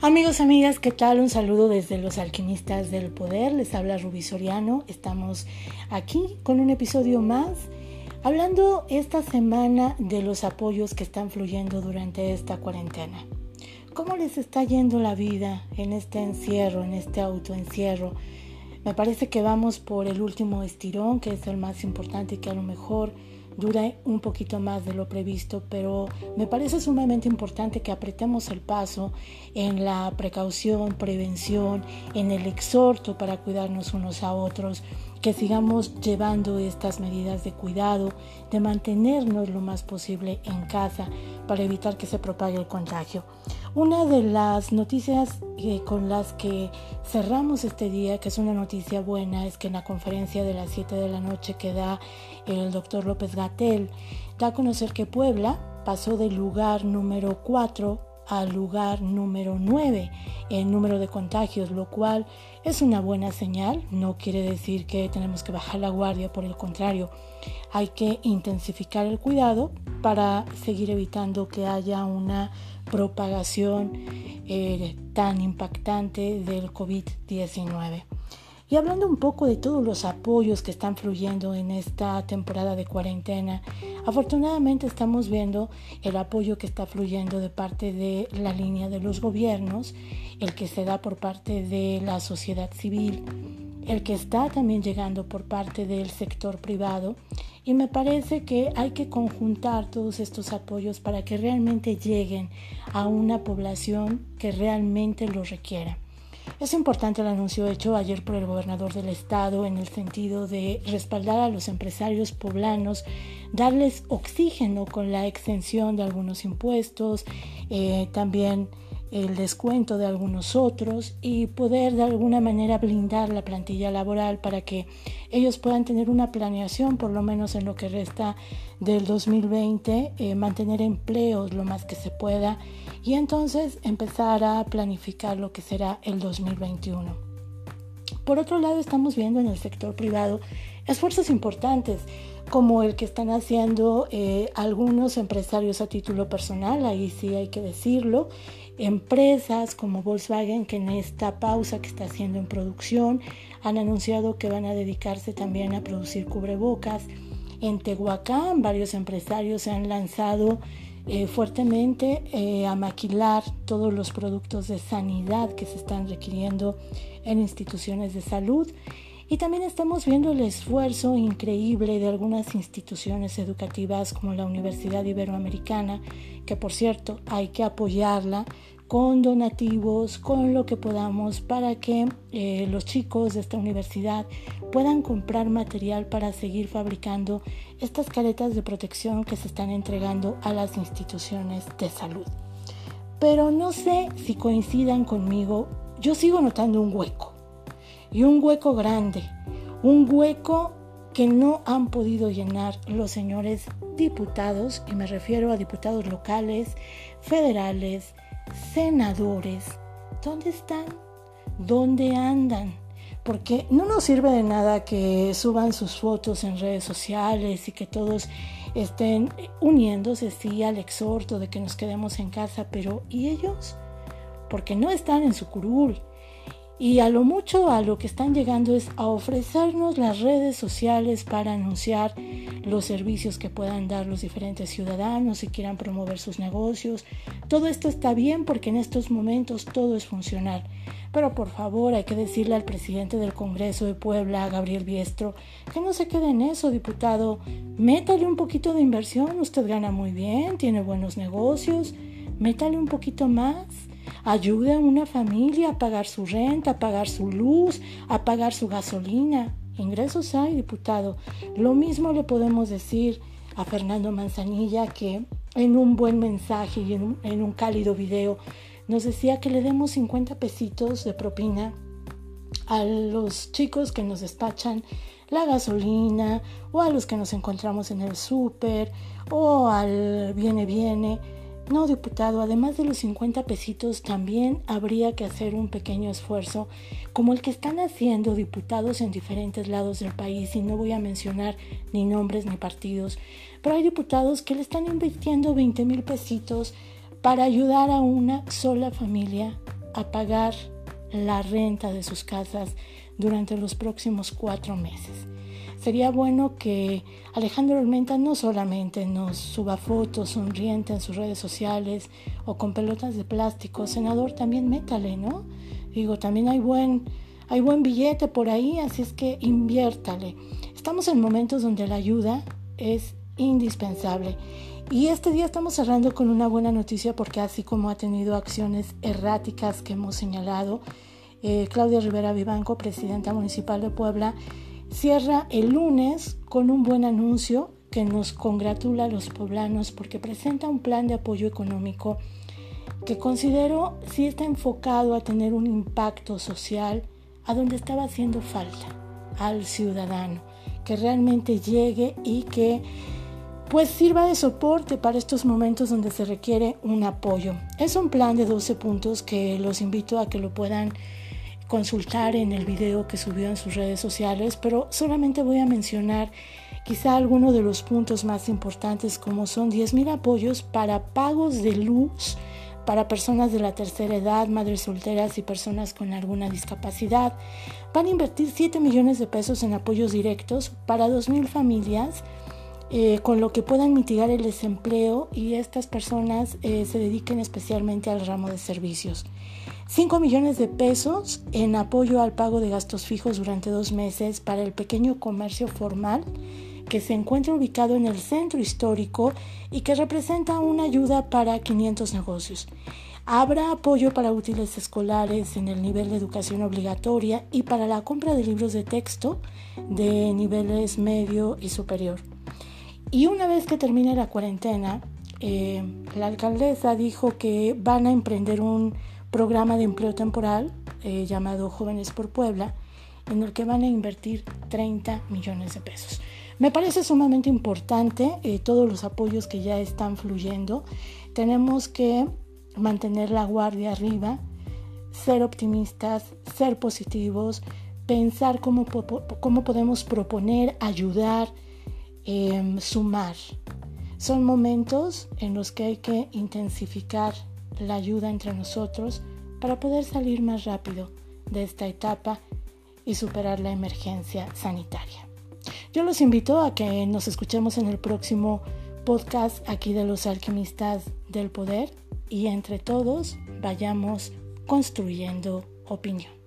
Amigos, amigas, ¿qué tal? Un saludo desde los alquimistas del poder. Les habla Rubí Soriano. Estamos aquí con un episodio más, hablando esta semana de los apoyos que están fluyendo durante esta cuarentena. ¿Cómo les está yendo la vida en este encierro, en este autoencierro? Me parece que vamos por el último estirón, que es el más importante y que a lo mejor dura un poquito más de lo previsto, pero me parece sumamente importante que apretemos el paso en la precaución, prevención, en el exhorto para cuidarnos unos a otros, que sigamos llevando estas medidas de cuidado, de mantenernos lo más posible en casa para evitar que se propague el contagio. Una de las noticias eh, con las que cerramos este día, que es una noticia buena, es que en la conferencia de las 7 de la noche que da el doctor López Gatel, da a conocer que Puebla pasó del lugar número 4 al lugar número 9 en número de contagios, lo cual es una buena señal. No quiere decir que tenemos que bajar la guardia, por el contrario, hay que intensificar el cuidado para seguir evitando que haya una propagación eh, tan impactante del COVID-19. Y hablando un poco de todos los apoyos que están fluyendo en esta temporada de cuarentena, afortunadamente estamos viendo el apoyo que está fluyendo de parte de la línea de los gobiernos, el que se da por parte de la sociedad civil, el que está también llegando por parte del sector privado y me parece que hay que conjuntar todos estos apoyos para que realmente lleguen a una población que realmente lo requiera. Es importante el anuncio hecho ayer por el gobernador del estado en el sentido de respaldar a los empresarios poblanos, darles oxígeno con la extensión de algunos impuestos, eh, también el descuento de algunos otros y poder de alguna manera blindar la plantilla laboral para que ellos puedan tener una planeación, por lo menos en lo que resta del 2020, eh, mantener empleos lo más que se pueda y entonces empezar a planificar lo que será el 2021. Por otro lado, estamos viendo en el sector privado esfuerzos importantes como el que están haciendo eh, algunos empresarios a título personal, ahí sí hay que decirlo, empresas como Volkswagen que en esta pausa que está haciendo en producción han anunciado que van a dedicarse también a producir cubrebocas. En Tehuacán varios empresarios se han lanzado eh, fuertemente eh, a maquilar todos los productos de sanidad que se están requiriendo en instituciones de salud y también estamos viendo el esfuerzo increíble de algunas instituciones educativas como la Universidad Iberoamericana, que por cierto hay que apoyarla con donativos, con lo que podamos para que eh, los chicos de esta universidad puedan comprar material para seguir fabricando estas caretas de protección que se están entregando a las instituciones de salud. Pero no sé si coincidan conmigo, yo sigo notando un hueco y un hueco grande, un hueco que no han podido llenar los señores diputados, y me refiero a diputados locales, federales, senadores. ¿Dónde están? ¿Dónde andan? Porque no nos sirve de nada que suban sus fotos en redes sociales y que todos estén uniéndose sí al exhorto de que nos quedemos en casa, pero ¿y ellos? Porque no están en su curul, y a lo mucho a lo que están llegando es a ofrecernos las redes sociales para anunciar los servicios que puedan dar los diferentes ciudadanos si quieran promover sus negocios. Todo esto está bien porque en estos momentos todo es funcional. Pero por favor hay que decirle al presidente del Congreso de Puebla, Gabriel Biestro, que no se quede en eso, diputado. Métale un poquito de inversión, usted gana muy bien, tiene buenos negocios, métale un poquito más Ayude a una familia a pagar su renta, a pagar su luz, a pagar su gasolina. Ingresos hay, diputado. Lo mismo le podemos decir a Fernando Manzanilla que en un buen mensaje y en un, en un cálido video nos decía que le demos 50 pesitos de propina a los chicos que nos despachan la gasolina o a los que nos encontramos en el súper o al viene viene no, diputado, además de los 50 pesitos, también habría que hacer un pequeño esfuerzo, como el que están haciendo diputados en diferentes lados del país, y no voy a mencionar ni nombres ni partidos, pero hay diputados que le están invirtiendo 20 mil pesitos para ayudar a una sola familia a pagar la renta de sus casas durante los próximos cuatro meses. Sería bueno que Alejandro Armenta no solamente nos suba fotos sonriente en sus redes sociales o con pelotas de plástico, senador, también métale, ¿no? Digo, también hay buen, hay buen billete por ahí, así es que inviértale. Estamos en momentos donde la ayuda es indispensable. Y este día estamos cerrando con una buena noticia porque así como ha tenido acciones erráticas que hemos señalado, eh, Claudia Rivera Vivanco, presidenta municipal de Puebla, cierra el lunes con un buen anuncio que nos congratula a los poblanos porque presenta un plan de apoyo económico que considero sí está enfocado a tener un impacto social a donde estaba haciendo falta, al ciudadano, que realmente llegue y que pues sirva de soporte para estos momentos donde se requiere un apoyo. Es un plan de 12 puntos que los invito a que lo puedan consultar en el video que subió en sus redes sociales, pero solamente voy a mencionar quizá algunos de los puntos más importantes como son 10.000 apoyos para pagos de luz para personas de la tercera edad, madres solteras y personas con alguna discapacidad. Van a invertir 7 millones de pesos en apoyos directos para 2.000 familias. Eh, con lo que puedan mitigar el desempleo y estas personas eh, se dediquen especialmente al ramo de servicios. 5 millones de pesos en apoyo al pago de gastos fijos durante dos meses para el pequeño comercio formal que se encuentra ubicado en el centro histórico y que representa una ayuda para 500 negocios. Habrá apoyo para útiles escolares en el nivel de educación obligatoria y para la compra de libros de texto de niveles medio y superior. Y una vez que termine la cuarentena, eh, la alcaldesa dijo que van a emprender un programa de empleo temporal eh, llamado Jóvenes por Puebla, en el que van a invertir 30 millones de pesos. Me parece sumamente importante eh, todos los apoyos que ya están fluyendo. Tenemos que mantener la guardia arriba, ser optimistas, ser positivos, pensar cómo, cómo podemos proponer, ayudar, em, sumar. Son momentos en los que hay que intensificar la ayuda entre nosotros para poder salir más rápido de esta etapa y superar la emergencia sanitaria. Yo los invito a que nos escuchemos en el próximo podcast aquí de los alquimistas del poder y entre todos vayamos construyendo opinión.